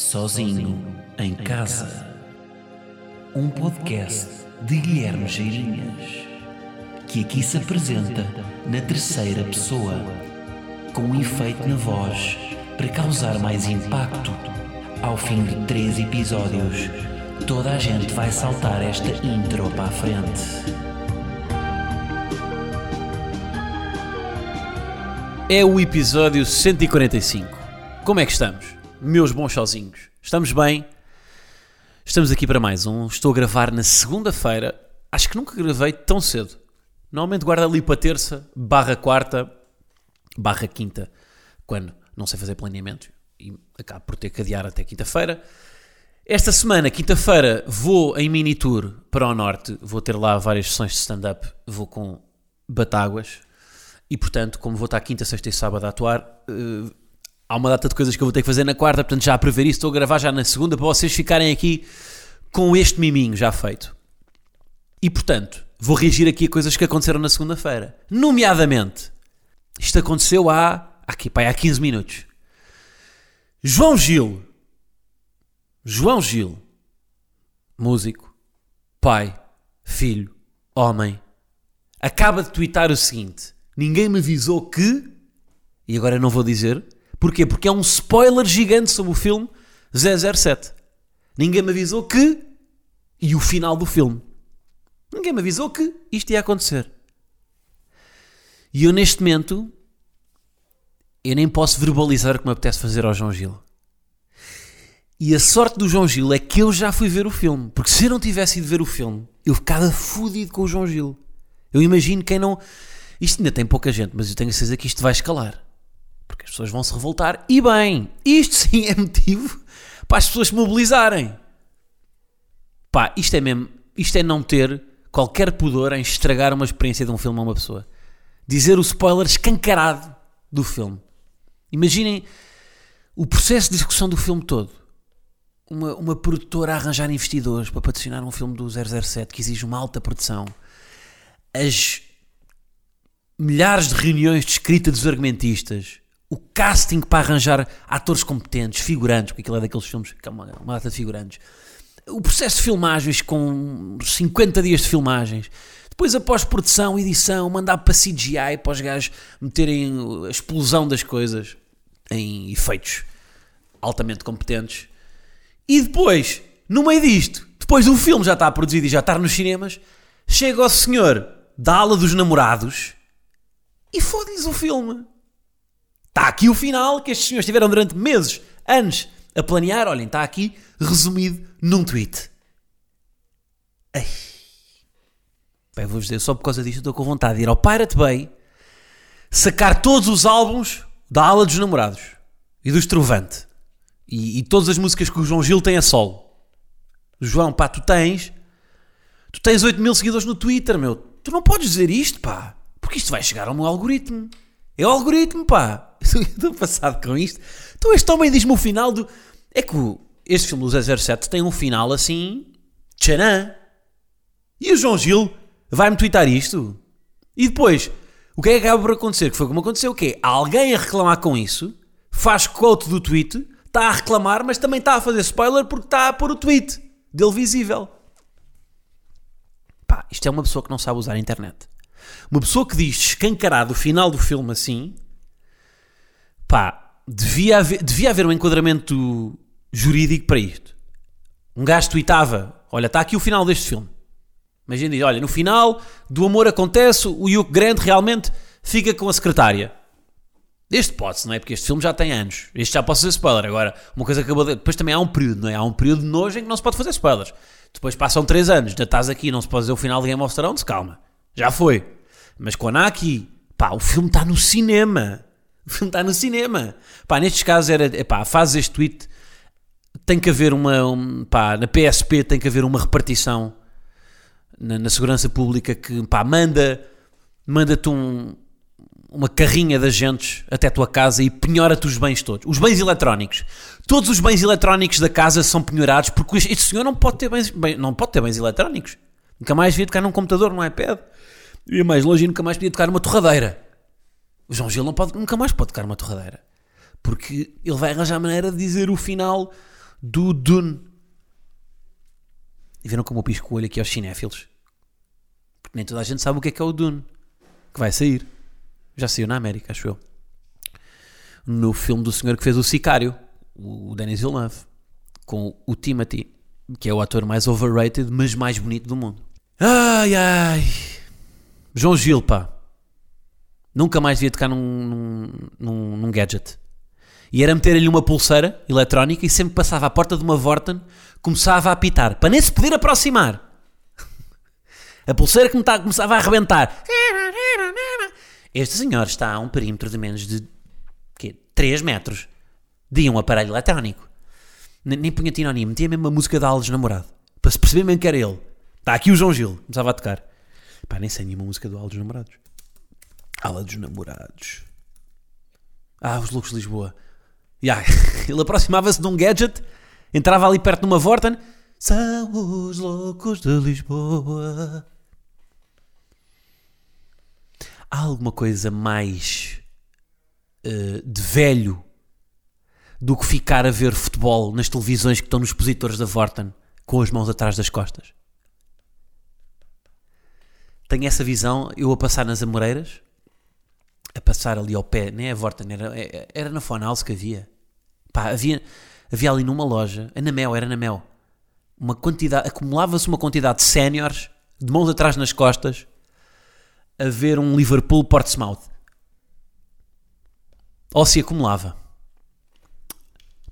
Sozinho em Casa. Um podcast de Guilherme Geirinhas, que aqui se apresenta na terceira pessoa, com um efeito na voz para causar mais impacto. Ao fim de três episódios, toda a gente vai saltar esta intro para a frente. É o episódio 145. Como é que estamos? Meus bons sozinhos. Estamos bem? Estamos aqui para mais um. Estou a gravar na segunda-feira. Acho que nunca gravei tão cedo. Normalmente guardo ali para terça, barra quarta, barra quinta, quando não sei fazer planeamento e acabo por ter que adiar até quinta-feira. Esta semana, quinta-feira, vou em mini tour para o norte. Vou ter lá várias sessões de stand-up. Vou com Batáguas. E portanto, como vou estar quinta, sexta e sábado a atuar, eh, há uma data de coisas que eu vou ter que fazer na quarta. Portanto, já a prever isso, estou a gravar já na segunda para vocês ficarem aqui com este miminho já feito. E portanto, vou reagir aqui a coisas que aconteceram na segunda-feira. Nomeadamente, isto aconteceu há, aqui, pá, há 15 minutos. João Gil. João Gil. Músico. Pai. Filho. Homem. Acaba de twittar o seguinte. Ninguém me avisou que... E agora não vou dizer. Porquê? Porque é um spoiler gigante sobre o filme 007. Ninguém me avisou que... E o final do filme. Ninguém me avisou que isto ia acontecer. E eu neste momento... Eu nem posso verbalizar o que me apetece fazer ao João Gil. E a sorte do João Gil é que eu já fui ver o filme. Porque se eu não tivesse ido ver o filme, eu ficava fodido com o João Gil. Eu imagino quem não. Isto ainda tem pouca gente, mas eu tenho a certeza que isto vai escalar. Porque as pessoas vão se revoltar. E bem, isto sim é motivo para as pessoas se mobilizarem. Pá, isto é mesmo. Isto é não ter qualquer pudor em estragar uma experiência de um filme a uma pessoa. Dizer o spoiler escancarado do filme. Imaginem o processo de execução do filme todo uma, uma produtora a arranjar investidores para patrocinar um filme do 007 que exige uma alta produção, as milhares de reuniões de escrita dos argumentistas, o casting para arranjar atores competentes, figurantes, porque aquilo é daqueles filmes que é uma, uma data de figurantes, o processo de filmagens com 50 dias de filmagens, depois a pós-produção, edição, mandar para CGI para os gajos meterem a explosão das coisas em efeitos altamente competentes. E depois, no meio disto, depois o filme já está produzido e já está nos cinemas, chega o senhor da ala dos namorados e fode-lhes o filme. Está aqui o final que estes senhores tiveram durante meses, anos, a planear. Olhem, está aqui resumido num tweet. Ei. Bem, vou-vos dizer, só por causa disto estou com vontade de ir ao Pirate Bay sacar todos os álbuns da ala dos namorados e do Estrovante e, e, todas as músicas que o João Gil tem a solo. João, pá, tu tens. Tu tens 8 mil seguidores no Twitter, meu. Tu não podes dizer isto, pá. Porque isto vai chegar ao meu algoritmo. É o algoritmo, pá. Estou passado com isto. Então este homem diz-me o final do. É que este filme do 007 tem um final assim. Tcharam. E o João Gil vai-me twittar isto. E depois, o que é que acaba por acontecer? Que foi como aconteceu o quê? Alguém a reclamar com isso, faz quote do tweet está a reclamar, mas também está a fazer spoiler porque está a pôr o tweet dele visível. Pá, isto é uma pessoa que não sabe usar a internet. Uma pessoa que diz escancarado o final do filme assim, pá, devia haver, devia haver um enquadramento jurídico para isto. Um gajo tweetava, olha, está aqui o final deste filme. Imagina, olha, no final do amor acontece, o Hugh Grant realmente fica com a secretária. Este pode-se, não é? Porque este filme já tem anos. Este já posso fazer spoiler. Agora, uma coisa acabou de... Depois também há um período, não é? Há um período de nojo em que não se pode fazer spoilers. Depois passam 3 anos, já estás aqui não se pode dizer o final de Game of Thrones, calma. Já foi. Mas quando há aqui, pá, o filme está no cinema. O filme está no cinema. Pá, nestes casos era, pá, fazes este tweet, tem que haver uma, um, pá, na PSP tem que haver uma repartição na, na segurança pública que, pá, manda, manda-te um, uma carrinha de agentes até a tua casa e penhora-te os bens todos. Os bens eletrónicos. Todos os bens eletrónicos da casa são penhorados porque este senhor não pode ter bens, bem, não pode ter bens eletrónicos. Nunca mais devia tocar num computador, num iPad. E mais longe nunca mais podia tocar numa torradeira. O João Gil não pode, nunca mais pode tocar numa torradeira. Porque ele vai arranjar a maneira de dizer o final do Dune. E viram como eu pisco o olho aqui aos cinéfilos? Porque nem toda a gente sabe o que é que é o Dune. Que vai sair. Já saiu na América, acho eu. No filme do senhor que fez o Sicário, o Denis Villeneuve, com o Timothy, que é o ator mais overrated, mas mais bonito do mundo. Ai, ai. João Gil, pá. Nunca mais devia tocar num, num, num, gadget. E era meter-lhe uma pulseira eletrónica e sempre passava à porta de uma Vorten, começava a apitar, para nem se poder aproximar. A pulseira que me tá- começava a arrebentar. Este senhor está a um perímetro de menos de quê? 3 metros de um aparelho eletrónico. Nem, punha tinónimo, metia mesmo a música da Alves Namorado. Para se perceber mesmo que era ele. Está aqui o João Gil, começava a tocar. Pá, nem sei nenhuma música do Ala dos Namorados. Ala dos Namorados. Ah, os loucos de Lisboa. Ya, Ele aproximava-se de um gadget, entrava ali perto de uma Vorten. São os loucos de Lisboa. Há alguma coisa mais eh, de velho do que ficar a ver futebol nas televisões que estão nos expositores da Vorten com as mãos atrás das costas? Tenho essa visão, eu a passar nas Amoreiras, a passar ali ao pé, nem é a Vorten, era, era na Fonhouse que havia. Pá, havia, havia ali numa loja, a Namel, era na Mel, uma quantidade, acumulava-se uma quantidade de séniores, de mãos atrás nas costas, a ver um Liverpool Portsmouth. Ou se acumulava.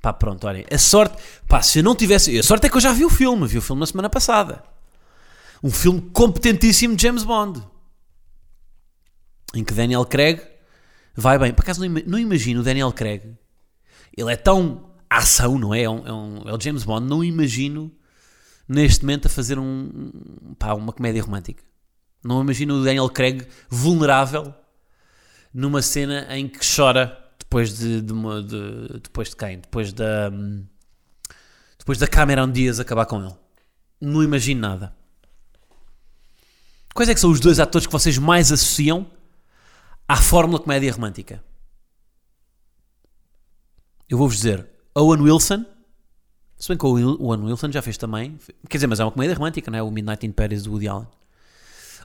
Pá, pronto, olhem, a sorte, pá, se eu não tivesse, a sorte é que eu já vi o filme, vi o filme na semana passada. Um filme competentíssimo de James Bond. Em que Daniel Craig vai bem. Por acaso não, ima- não imagino o Daniel Craig. Ele é tão ação, não é? É, um- é um- é o James Bond. Não imagino neste momento a fazer um, pá, uma comédia romântica. Não imagino o Daniel Craig vulnerável numa cena em que chora depois de, de uma- de- depois de quem? Depois da hum, depois da Cameron Diaz acabar com ele. Não imagino nada. Quais é que são os dois atores que vocês mais associam à fórmula comédia romântica? Eu vou-vos dizer Owen Wilson. Se bem que o Owen Wilson já fez também. Quer dizer, mas é uma comédia romântica, não é? O Midnight in Paris do Woody Allen.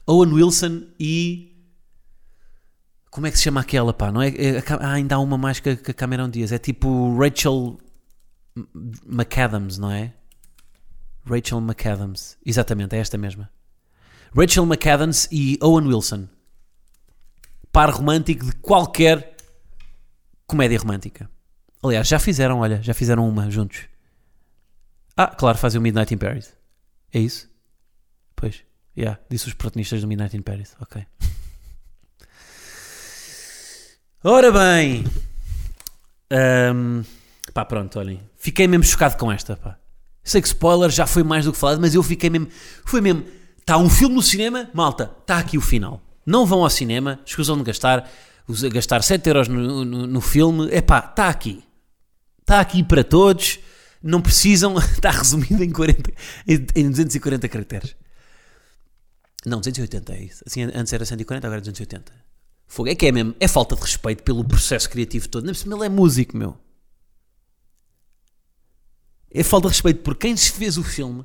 Owen Wilson e. Como é que se chama aquela, pá? Não é, é- ah, ainda há uma mais que, a- Cameron Diaz. É tipo Rachel McAdams, não é? Rachel McAdams. Exatamente, é esta mesma. Rachel McAdams e Owen Wilson. Par romântico de qualquer comédia romântica. Aliás, já fizeram, olha, já fizeram uma juntos. Ah, claro, fazem o Midnight in Paris. É isso? Pois, yeah, disse os protagonistas do Midnight in Paris. Ok. Ora bem. Ahm, pá, pronto, olhem. Fiquei mesmo chocado com esta, pá. Sei que spoiler já foi mais do que falado, mas eu fiquei mesmo. Foi mesmo. Está um filme no cinema, malta, está aqui o final. Não vão ao cinema, escusam de gastar, gastar 7 euros no, no, no filme. É pá, está aqui. Está aqui para todos. Não precisam. Está resumido em, 40, em, em 240 caracteres. Não, 280 é isso. Assim, antes era 140, agora é 280. Fogo. É que é mesmo. É falta de respeito pelo processo criativo todo. Nem cima ele é músico, meu. É falta de respeito por quem se fez o filme,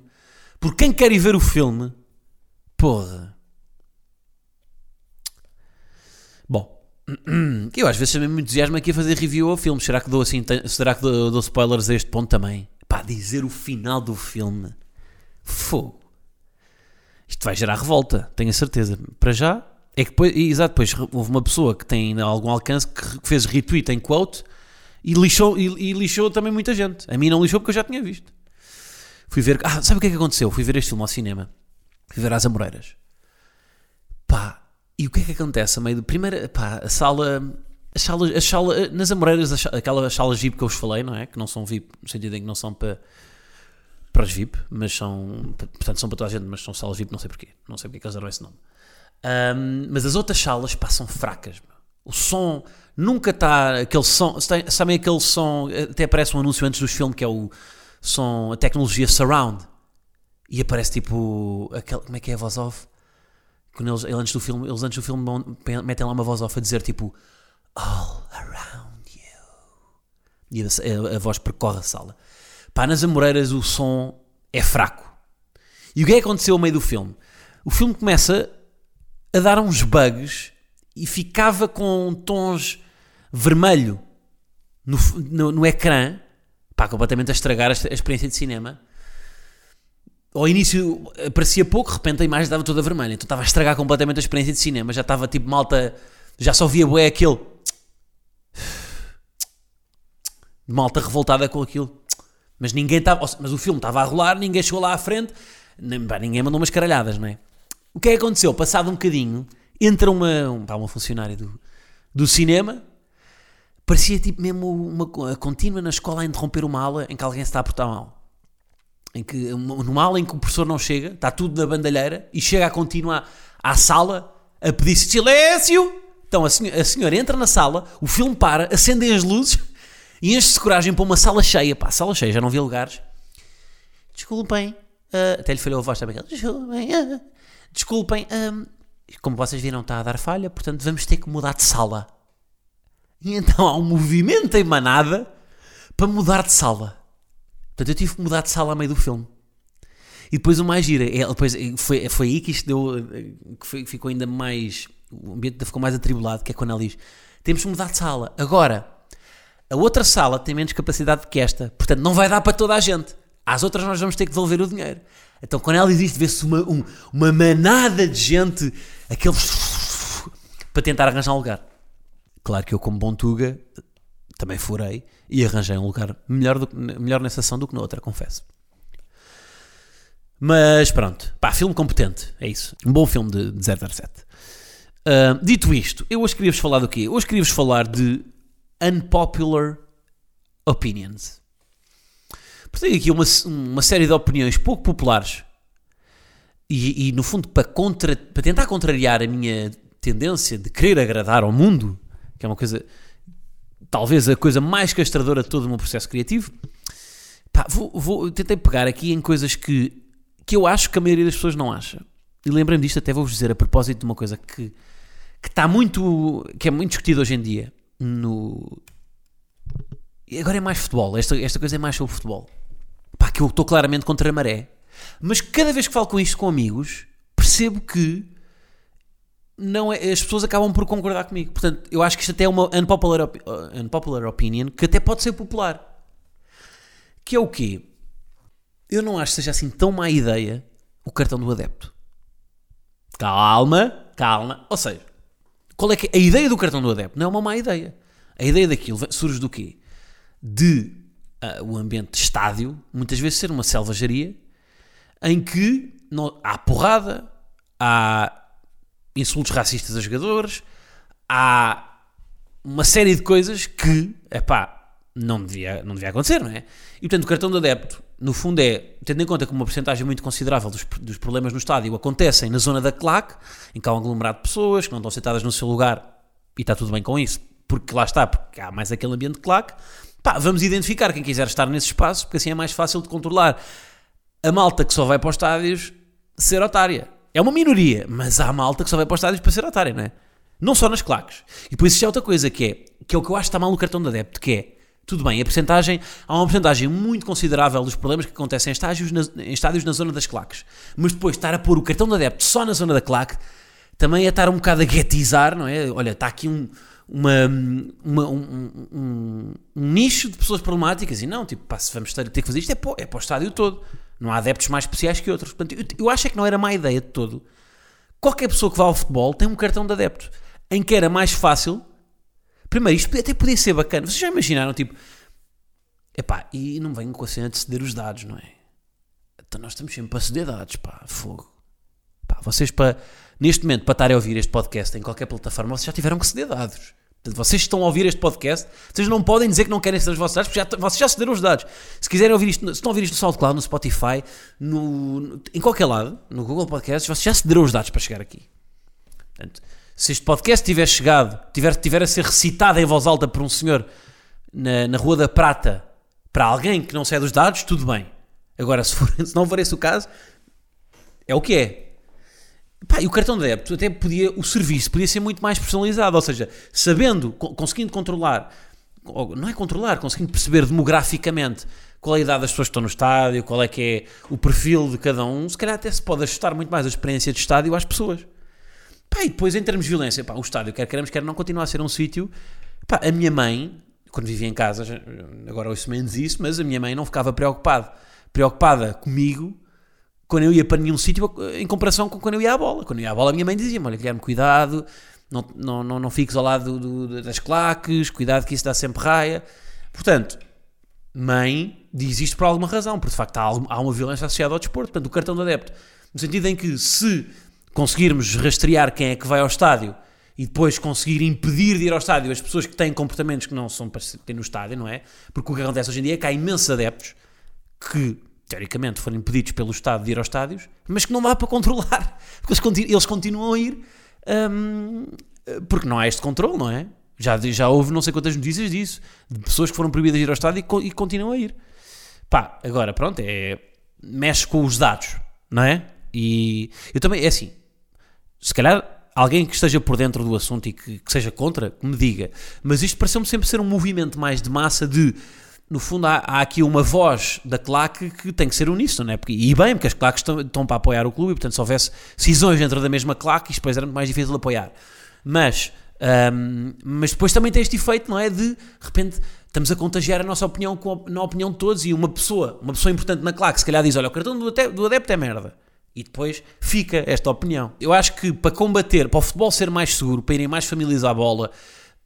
por quem quer ir ver o filme. Porra. Bom, eu às vezes também me entusiasmo aqui a fazer review ao filme. Será que dou assim, será que dou, dou spoilers a este ponto também? Pá, dizer o final do filme. Fogo. Isto vai gerar revolta, tenho a certeza. Para já, é que depois, exato, depois houve uma pessoa que tem algum alcance que fez retweet em quote e lixou, e, e lixou também muita gente. A mim não lixou porque eu já tinha visto. Fui ver. Ah, sabe o que é que aconteceu? Fui ver este filme ao cinema. Fui ver às Amoreiras. Pá, e o que é que acontece? A meio do. Primeiro, pá, a sala. As salas, as salas, nas Amoreiras, as aquelas salas VIP que eu vos falei, não é? Que não são VIP, no sentido em que não são para, para os VIP, mas são. Portanto, são para toda a gente, mas são salas VIP, não sei porquê. Não sei porque é que eles deram esse nome. Ahm, mas as outras salas passam fracas. meu. O som nunca está. Aquele som. Sabem aquele som. Até aparece um anúncio antes dos filmes que é o som. A tecnologia surround. E aparece tipo. Aquele, como é que é a voz off? Quando eles, antes do filme, eles antes do filme metem lá uma voz off a dizer tipo. All around you. E a, a- a voz percorre a sala. Pá, nas Amoreiras o som é fraco. E o que é que aconteceu ao meio do filme? O filme começa a dar uns bugs e ficava com tons vermelho no, no, no ecrã, pá, completamente a estragar a, a experiência de cinema. Ao início parecia pouco, de repente a imagem estava toda vermelha, então estava a estragar completamente a experiência de cinema, já estava tipo malta, já só via bué aquele malta revoltada com aquilo. Mas ninguém estava, mas o filme estava a rolar, ninguém chegou lá à frente, ninguém mandou umas caralhadas, não é? O que é que aconteceu? Passado um bocadinho, entra uma, um, pá, uma funcionária do, do cinema, parecia tipo mesmo uma, contínua na escola a interromper uma aula em que alguém se está a portar mal. Em que, numa aula em que o professor não chega, está tudo na bandalheira, e chega a contínua à, sala a pedir silêncio. Então a senhora, a senhora entra na sala, o filme para, acendem as luzes e enche-se coragem para uma sala cheia. Pá, sala cheia, já não vi lugares. Desculpem. Uh, até lhe falhou a voz também. Desculpem. Uh, desculpem. Uh, como vocês viram, está a dar falha, portanto vamos ter que mudar de sala. E então há um movimento em manada para mudar de sala. Portanto, eu tive que mudar de sala a meio do filme. E depois o mais gira, é, depois foi, foi aí que isto deu, que foi, ficou ainda mais, o ambiente ficou mais atribulado, que é quando ela diz, temos que mudar de sala. Agora, a outra sala tem menos capacidade que esta, portanto não vai dar para toda a gente. Às outras nós vamos ter que devolver o dinheiro. Então quando ela diz isto, vê-se uma, um, uma manada de gente, aqueles para tentar arranjar um lugar. Claro que eu, como bom Tuga, também furei e arranjei um lugar melhor, do, melhor nessa ação do que na outra, confesso. Mas pronto, pá, filme competente, é isso. Um bom filme de, de 007. Uh, dito isto, eu hoje queria-vos falar do quê? Hoje queria-vos falar de unpopular opinions. Tenho aqui uma, uma série de opiniões pouco populares e, e no fundo, para, contra, para tentar contrariar a minha tendência de querer agradar ao mundo, que é uma coisa, talvez a coisa mais castradora de todo o meu processo criativo, pá, vou, vou, tentei pegar aqui em coisas que, que eu acho que a maioria das pessoas não acha. E lembrem-me disto, até vou-vos dizer a propósito de uma coisa que, que está muito, que é muito discutida hoje em dia no. Agora é mais futebol, esta, esta coisa é mais sobre futebol. Pá, que eu estou claramente contra a maré. Mas cada vez que falo com isto com amigos, percebo que não é, as pessoas acabam por concordar comigo. Portanto, eu acho que isto até é uma unpopular, uh, unpopular opinion que até pode ser popular. Que é o quê? Eu não acho que seja assim tão má ideia o cartão do adepto. Calma, calma. Ou seja, qual é que é? A ideia do cartão do adepto não é uma má ideia. A ideia daquilo surge do quê? De uh, o ambiente de estádio, muitas vezes ser uma selvageria, em que não, há porrada, há insultos racistas a jogadores, há uma série de coisas que, epá, não devia, não devia acontecer, não é? E portanto o cartão de adepto, no fundo é, tendo em conta que uma porcentagem muito considerável dos, dos problemas no estádio acontecem na zona da claque, em que há um aglomerado de pessoas que não estão sentadas no seu lugar e está tudo bem com isso, porque lá está, porque há mais aquele ambiente de claque, pá, vamos identificar quem quiser estar nesse espaço, porque assim é mais fácil de controlar. A malta que só vai para os estádios ser otária. É uma minoria, mas há malta que só vai para os estádios para ser otária, não é? Não só nas claques. E depois isso é outra coisa que é, que é o que eu acho que está mal no cartão de adepto, que é, tudo bem, a porcentagem, há uma porcentagem muito considerável dos problemas que acontecem em estádios, na, em estádios na zona das claques. Mas depois estar a pôr o cartão de adepto só na zona da claque, também é estar um bocado a guetizar, não é? Olha, está aqui um, uma, uma um, um, um, nicho de pessoas problemáticas e não, tipo, pá, se vamos ter, ter que fazer isto é para, é para o estádio todo. Não há adeptos mais especiais que outros. Portanto, eu, eu acho é que não era má ideia de todo. Qualquer pessoa que vá ao futebol tem um cartão de adepto em que era mais fácil. Primeiro, isto até podia ser bacana. Vocês já imaginaram, tipo, epá, e não venham com a cena de ceder os dados, não é? Então nós estamos sempre para ceder dados, pá, fogo. Pá, vocês, para, neste momento, para estarem a ouvir este podcast em qualquer plataforma, vocês já tiveram que ceder dados. Portanto, vocês estão a ouvir este podcast, vocês não podem dizer que não querem ser os vossos dados, porque já, vocês já cederam os dados. Se quiserem ouvir isto, se estão a ouvir isto no SoundCloud, no Spotify, no, no, em qualquer lado, no Google Podcasts, vocês já cederam os dados para chegar aqui. Portanto, se este podcast tiver chegado, tiver, tiver a ser recitado em voz alta por um senhor na, na Rua da Prata para alguém que não cede os dados, tudo bem. Agora, se, for, se não for esse o caso, é o que é. Pá, e o cartão de débito até podia, o serviço podia ser muito mais personalizado, ou seja, sabendo, conseguindo controlar, não é controlar, conseguindo perceber demograficamente qual é a idade das pessoas que estão no estádio, qual é que é o perfil de cada um, se calhar até se pode ajustar muito mais a experiência de estádio às pessoas. Pá, e depois em termos de violência, pá, o estádio, quer queremos, quer não, continua a ser um sítio. Pá, a minha mãe, quando vivia em casa, agora ouço menos isso, mas a minha mãe não ficava preocupada, preocupada comigo quando eu ia para nenhum sítio em comparação com quando eu ia à bola. Quando eu ia à bola, a minha mãe dizia-me: Olha, Guilherme, cuidado, não, não, não, não fiques ao lado do- do- das claques, cuidado que isso dá sempre raia. Portanto, mãe diz isto por alguma razão, porque de facto há, há uma violência associada ao desporto. Portanto, o cartão de adepto, no sentido em que se conseguirmos rastrear quem é que vai ao estádio e depois conseguir impedir de ir ao estádio as pessoas que têm comportamentos que não são para ter no estádio, não é? Porque o que acontece hoje em dia é que há imensos adeptos que, teoricamente, foram impedidos pelo Estado de ir aos estádios, mas que não dá para controlar, porque eles, conti- eles continuam a ir hum, porque não há este controle, não é? Já, já houve não sei quantas notícias disso, de pessoas que foram proibidas de ir ao estádio e, co- e continuam a ir. Pá, agora, pronto, é, mexe com os dados, não é? E eu também, é assim, se calhar alguém que esteja por dentro do assunto e que, que seja contra, que me diga. Mas isto pareceu-me sempre ser um movimento mais de massa de, no fundo, há, há aqui uma voz da claque que tem que ser uníssono, não é? Porque, e bem, porque as claques estão, estão para apoiar o clube e, portanto, se houvesse cisões dentro da mesma claque, isto depois era muito mais difícil de apoiar. Mas, hum, mas depois também tem este efeito, não é? De, de repente, estamos a contagiar a nossa opinião com a, na opinião de todos e uma pessoa, uma pessoa importante na claque, se calhar diz, olha, o cartão do do adepto é merda. E depois fica esta opinião. Eu acho que para combater, para o futebol ser mais seguro, para irem mais famílias à bola,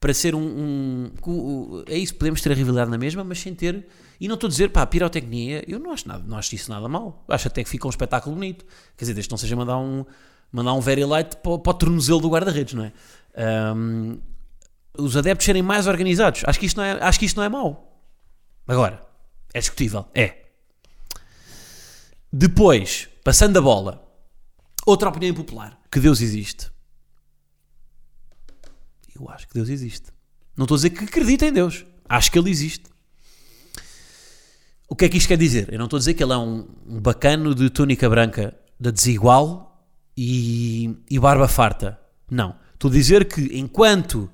para ser um, um- um- É isso, podemos ter a rivalidade na mesma, mas sem ter. E não estou a dizer, pá, pirotecnia, eu não acho, nada, não acho isso nada mal. Acho até que fica um espetáculo bonito. Quer dizer, desde que não seja mandar um, mandar um very light para, para o tornozelo do guarda-redes, não é? Ahm, os adeptos serem mais organizados. Acho que isto não é, acho que isto não é mau. Agora, é discutível. É. Depois, passando a bola, outra opinião impopular: que Deus existe. Eu acho que Deus existe. Não estou a dizer que acredito em Deus. Acho que Ele existe. O que é que isto quer dizer? Eu não estou a dizer que Ele é um, um bacano de túnica branca da desigual e, e barba farta. Não. Estou a dizer que enquanto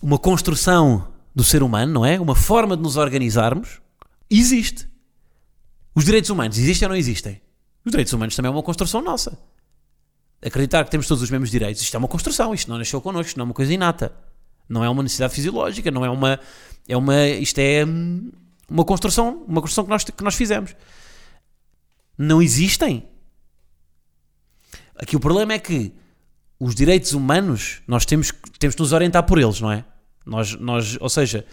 uma construção do ser humano, não é? Uma forma de nos organizarmos, existe. Os direitos humanos existem ou não existem? Os direitos humanos também é uma construção nossa. Acreditar que temos todos os mesmos direitos, isto é uma construção, isto não nasceu connosco, isto não é uma coisa inata. Não é uma necessidade fisiológica, não é uma. É uma isto é hum, uma construção, uma construção que nós, que nós fizemos. Não existem. Aqui o problema é que os direitos humanos, nós temos, temos que nos orientar por eles, não é? Nós, nós, ou seja,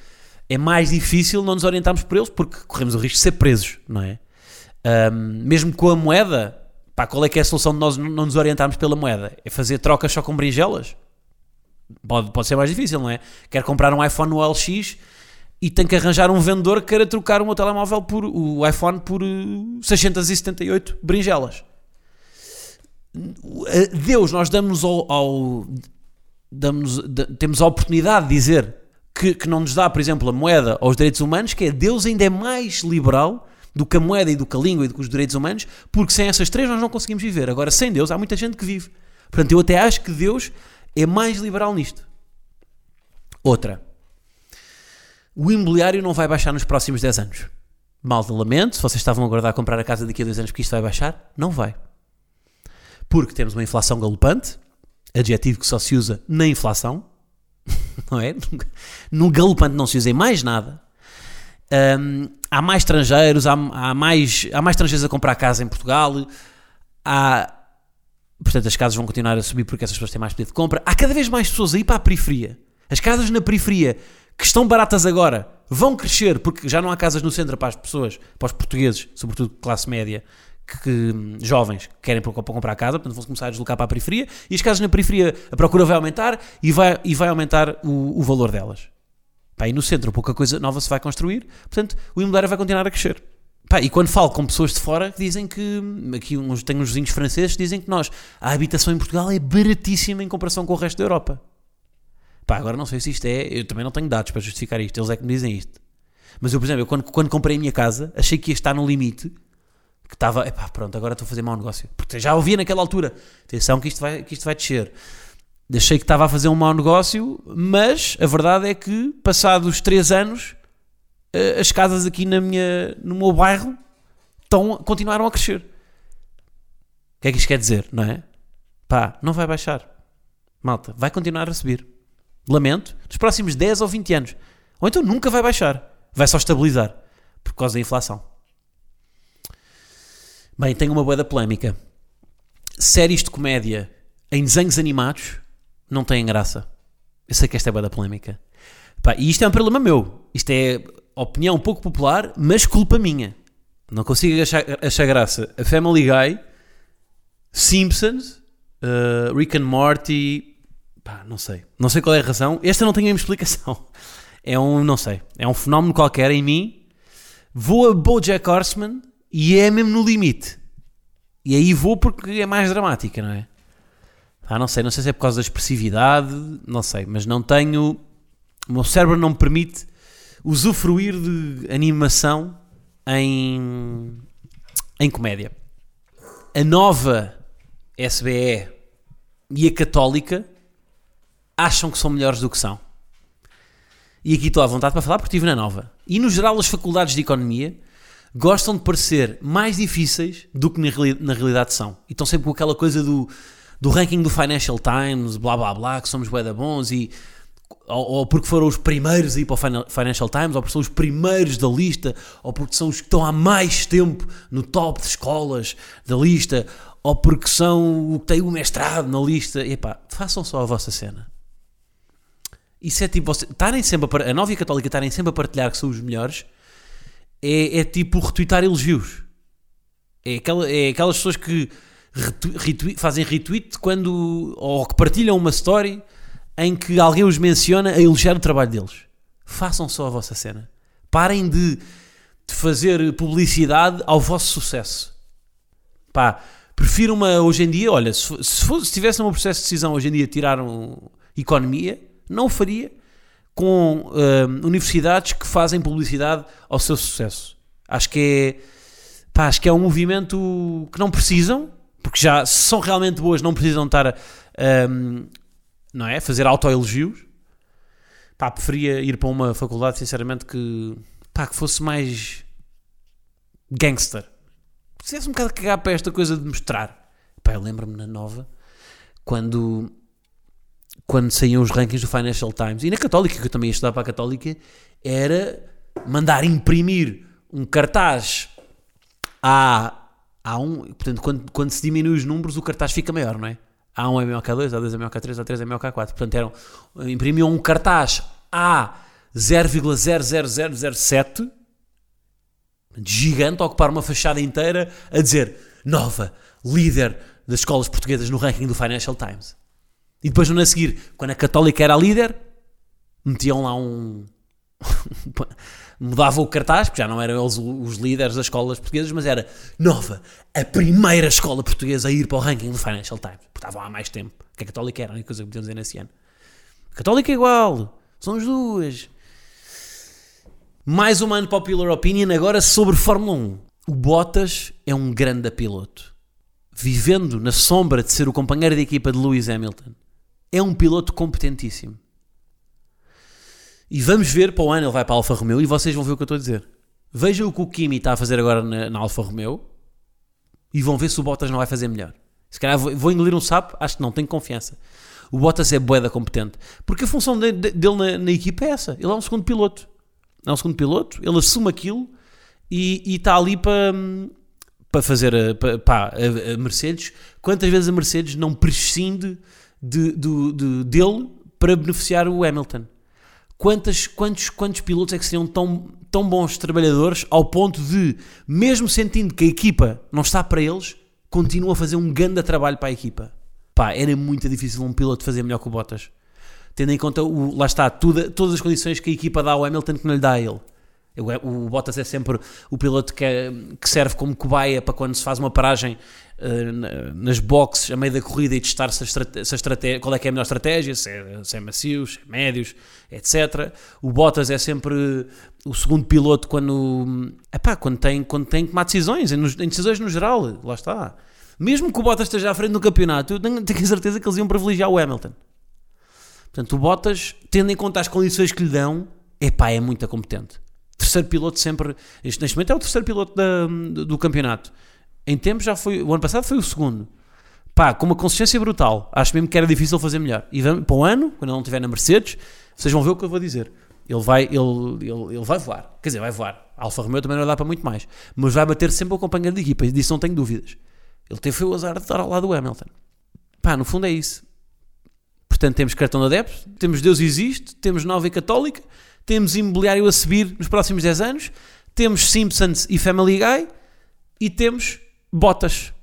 é mais difícil não nos orientarmos por eles porque corremos o risco de ser presos, não é? Ahm, mesmo com a moeda, pá, qual é que é a solução de nós não nos orientarmos pela moeda? É fazer trocas só com berinjelas? Pode, pode ser mais difícil, não é? Quero comprar um iPhone no LX e tenho que arranjar um vendedor que queira trocar o meu telemóvel por o iPhone por eh, 678 berinjelas. Eh, Deus, nós damos ao, ao- damos, da- temos a oportunidade de dizer que, que não nos dá, por exemplo, a moeda aos direitos humanos, que é Deus ainda é mais liberal do que a moeda e do que a língua e do que os direitos humanos, porque sem essas três nós não conseguimos viver. Agora, sem Deus, há muita gente que vive. Portanto, eu até acho que Deus é mais liberal nisto. Outra. O imobiliário não vai baixar nos próximos 10 anos. Mal de lamento, se vocês estavam a aguardar comprar a casa daqui a dois anos porque isto vai baixar, não vai. Porque temos uma inflação galopante, adjetivo que só se usa na inflação, não é? No galopante não se usa em mais nada. Hum, há mais estrangeiros, há, há mais, há mais estrangeiros a comprar casa em Portugal, há, portanto as casas vão continuar a subir porque essas pessoas têm mais poder de compra. Há cada vez mais pessoas a ir para a periferia. As casas na periferia, que estão baratas agora, vão crescer porque já não há casas no centro para as pessoas, para os portugueses, sobretudo classe média, que, que- jovens que querem para, para comprar casa, portanto vão começar a deslocar para a periferia e as casas na periferia, a procura vai aumentar e vai, e vai aumentar o, o valor delas. Pá, e no centro pouca coisa nova se vai construir, portanto o imobiliário vai continuar a crescer. Pá, e quando falo com pessoas de fora dizem que, aqui uns, tenho uns vizinhos franceses que dizem que nós, a habitação em Portugal é baratíssima em comparação com o resto da Europa. Pá, agora não sei se isto é, eu também não tenho dados para justificar isto, eles é que me dizem isto. Mas eu, por exemplo, eu quando, quando comprei a minha casa, achei que ia estar no limite, que estava, epá, pronto, agora estou a fazer mau negócio. Porque já ouvia naquela altura, atenção que isto vai, que isto vai descer. Achei que estava a fazer um mau negócio, mas a verdade é que, passados 3 anos, eh, as casas aqui na minha, no meu bairro estão, continuaram a crescer. O que é que isto quer dizer, não é? Pá, não vai baixar. Malta, vai continuar a subir. Lamento, nos próximos 10 ou 20 anos. Ou então nunca vai baixar. Vai só estabilizar. Por causa da inflação. Bem, tenho uma boa da polémica. Séries de comédia em desenhos animados não têm graça. Eu sei que esta é boa da polémica. Pá, e isto é um problema meu. Isto é opinião pouco popular, mas culpa minha. Não consigo achar, achar graça. A Family Guy, Simpsons, uh, Rick and Morty. Pá, não sei. Não sei qual é a razão. Esta não tem a mesma explicação. É um, não sei. É um fenómeno qualquer em mim. Vou a Bojack Horseman e é mesmo no limite. E aí vou porque é mais dramática, não é? Ah, não sei, não sei se é por causa da expressividade, não sei, mas não tenho. O meu cérebro não me permite usufruir de animação em, em comédia. A nova SBE e a católica acham que são melhores do que são. E aqui estou à vontade para falar porque estive na nova. E no geral, as faculdades de economia gostam de parecer mais difíceis do que na, reali na realidade são. E estão sempre com aquela coisa do, do ranking do Financial Times, blá blá blá, que somos bué bons e ou, ou, porque foram os primeiros a ir para o Financial Times, ou porque são os primeiros da lista, ou porque são os que estão há mais tempo no top de escolas da lista, ou porque são o que têm o mestrado na lista. Epá, façam só a vossa cena. Isso é tipo, estarem sempre a, a Nova Católica estarem sempre a partilhar que são os melhores, é, é tipo retweetar elogios. É, aquela, é aquelas pessoas que fazem retweet quando, ou que partilham uma story em que alguém os menciona a elogiar o trabalho deles. Façam só a vossa cena. Parem de, de fazer publicidade ao vosso sucesso. Pá, prefiro uma hoje em dia, olha, se, se, se tivesse um processo de decisão hoje em dia tirar um, economia, não o faria com uh, universidades que fazem publicidade ao seu sucesso. Acho que é, pá, acho que é um movimento que não precisam, porque já se são realmente boas, não precisam estar a, um, não é? Fazer autoelogios. Pá, preferia ir para uma faculdade, sinceramente, que, pá, que fosse mais gangster. Precisava um bocado cagar para esta coisa de mostrar. Pá, eu lembro-me na nova, quando, quando saíam os rankings do Financial Times, e na Católica, que eu também ia estudar para a Católica, era mandar imprimir um cartaz a, a um. Portanto, quando, quando se diminui os números, o cartaz fica maior, não é? A1 é MLK2, A2 é MLK3, A3 é MLK4. Portanto, eram, imprimiam um cartaz A 0,00007 gigante a ocupar uma fachada inteira a dizer nova, líder das escolas portuguesas no ranking do Financial Times. E depois, no ano a seguir, quando a Católica era a líder, metiam lá um. mudava o cartaz, porque já não eram eles os líderes das escolas portuguesas, mas era nova, a primeira escola portuguesa a ir para o ranking do Financial Times. Porque estavam há mais tempo. Que a Católica era a única coisa que podiam dizer nesse ano. Católica é igual, são as duas. Mais uma unpopular opinion agora sobre Fórmula 1. O Bottas é um grande piloto. Vivendo na sombra de ser o companheiro de equipa de Lewis Hamilton. É um piloto competentíssimo. E vamos ver para o ano ele vai para a Alfa Romeo e vocês vão ver o que eu estou a dizer. Vejam o que o Kimi está a fazer agora na, na Alfa Romeo e vão ver se o Bottas não vai fazer melhor. Se calhar vou, vou engolir um sapo, acho que não, tenho confiança. O Bottas é boeda competente. Porque a função de, de, dele na, na, equipa é essa. Ele é um segundo piloto. É um segundo piloto, ele assume aquilo e, está ali para, para fazer para, a, a, Mercedes. Quantas vezes a Mercedes não prescinde de, de, de, dele para beneficiar o Hamilton? Quantas, quantos, quantos pilotos é que seriam tão, tão bons trabalhadores ao ponto de, mesmo sentindo que a equipa não está para eles, continua a fazer um grande trabalho para a equipa? Pá, era muito difícil um piloto fazer melhor que o Bottas. Tendo em conta, o, lá está, tudo, todas as condições que a equipa dá ao Hamilton que não lhe dá a ele. O, o Bottas é sempre o piloto que, é, que serve como cobaia para quando se faz uma paragem uh, nas boxes a meio da corrida e testar se a, se a qual é que é a melhor estratégia, se é, se é macios, se é médios, etc. O Bottas é sempre o segundo piloto quando, epá, quando, tem, quando tem que tomar decisões, em, em decisões no geral, lá está. Mesmo que o Bottas esteja à frente do campeonato, eu tenho, tenho certeza que eles iam privilegiar o Hamilton. Portanto, o Bottas, tendo em conta as condições que lhe dão, epá, é muito competente terceiro piloto sempre. Este, neste momento é o terceiro piloto da- do campeonato. Em tempo já foi. O ano passado foi o segundo. Pá, com uma consistência brutal. Acho mesmo que era difícil fazer melhor. E vamos, para o ano, quando ele não estiver na Mercedes, vocês vão ver o que eu vou dizer. Ele vai, ele, ele, ele vai voar. Quer dizer, vai voar. A Alfa Romeo também não vai dar para muito mais. Mas vai bater sempre o companheiro de equipa. Disso não tenho dúvidas. Ele teve o azar de estar ao lado do Hamilton. Pá, no fundo é isso. Portanto, temos cartão de adeptos, temos Deus existe, temos Nova e Católica, temos imobiliário a subir nos próximos 10 anos, temos Simpsons e Family Guy e temos Botas.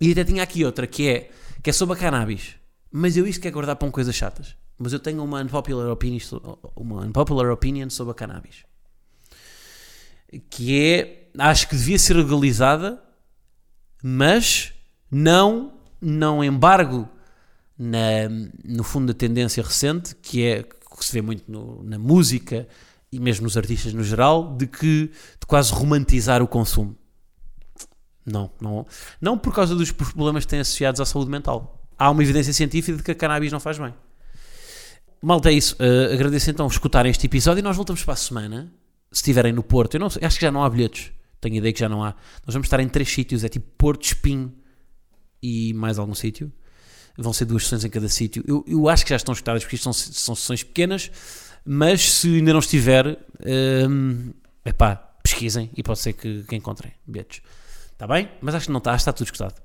E até tinha aqui outra que é, que é sobre a cannabis. Mas eu isto quero guardar para um coisas chatas. Mas eu tenho uma unpopular opinion, uma unpopular opinion sobre a cannabis. Que é, acho que devia ser legalizada, mas não, não embargo na, no fundo da tendência recente, que é que se vê muito no- na música e mesmo nos artistas no geral, de que de quase romantizar o consumo. Não, não, não por causa dos problemas que têm associados à saúde mental. Há uma evidência científica de que a cannabis não faz bem. Malta, é isso. Uh, agradeço então escutarem este episódio e nós voltamos para a semana. Se estiverem no Porto, eu não sei, acho que já não há bilhetes. Tenho ideia que já não há. Nós vamos estar em três sítios: é tipo Porto, Espinho e mais algum sítio. Vão ser duas sessões em cada sítio. Eu, eu acho que já estão escutadas porque isto são, são sessões pequenas, mas se ainda não estiver, um, epá, pesquisem e pode ser que, que encontrem bilhetes. Está bem? Mas acho que não está, está tudo escutado.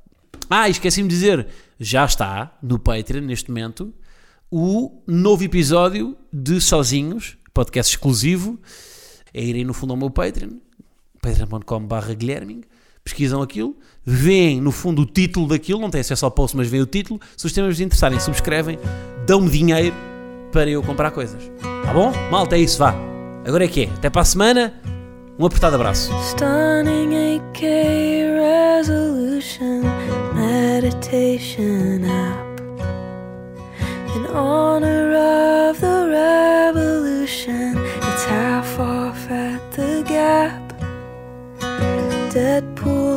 Ah, esqueci-me de dizer, já está no Patreon neste momento o novo episódio de Sozinhos, podcast exclusivo. É irem no fundo ao meu Patreon, patreon.com.br pesquisam aquilo, veem no fundo o título daquilo, não têm acesso ao post, mas veem o título. Se os temas vos interessarem, subscrevem, dão-me dinheiro para eu comprar coisas. Tá bom? Malta, é isso, vá. Agora é que é. Até para a semana. Um apertado abraço. Stunning 8K resolution meditation app. In honor of the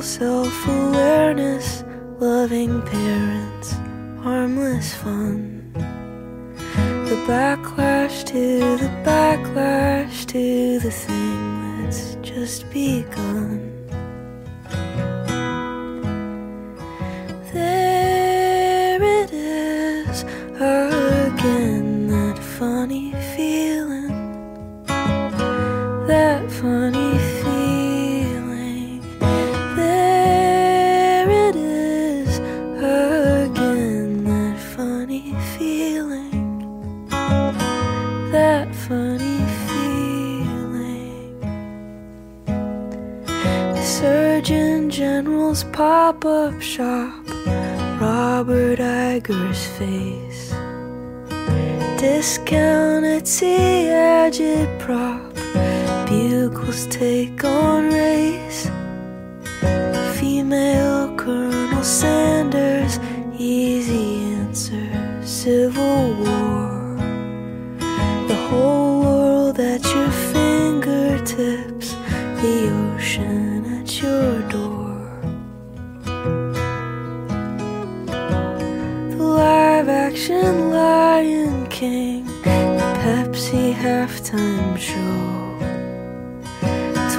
Deadpool self awareness, loving parents, harmless fun. The backlash to the backlash to the thing that's just begun. There it is face. Discounted, see agit prop, bugles take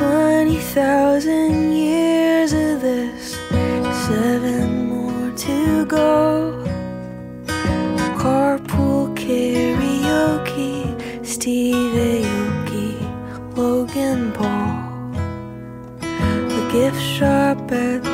20,000 years of this, seven more to go. Carpool karaoke, Steve Aoki, Logan Paul. The gift shop at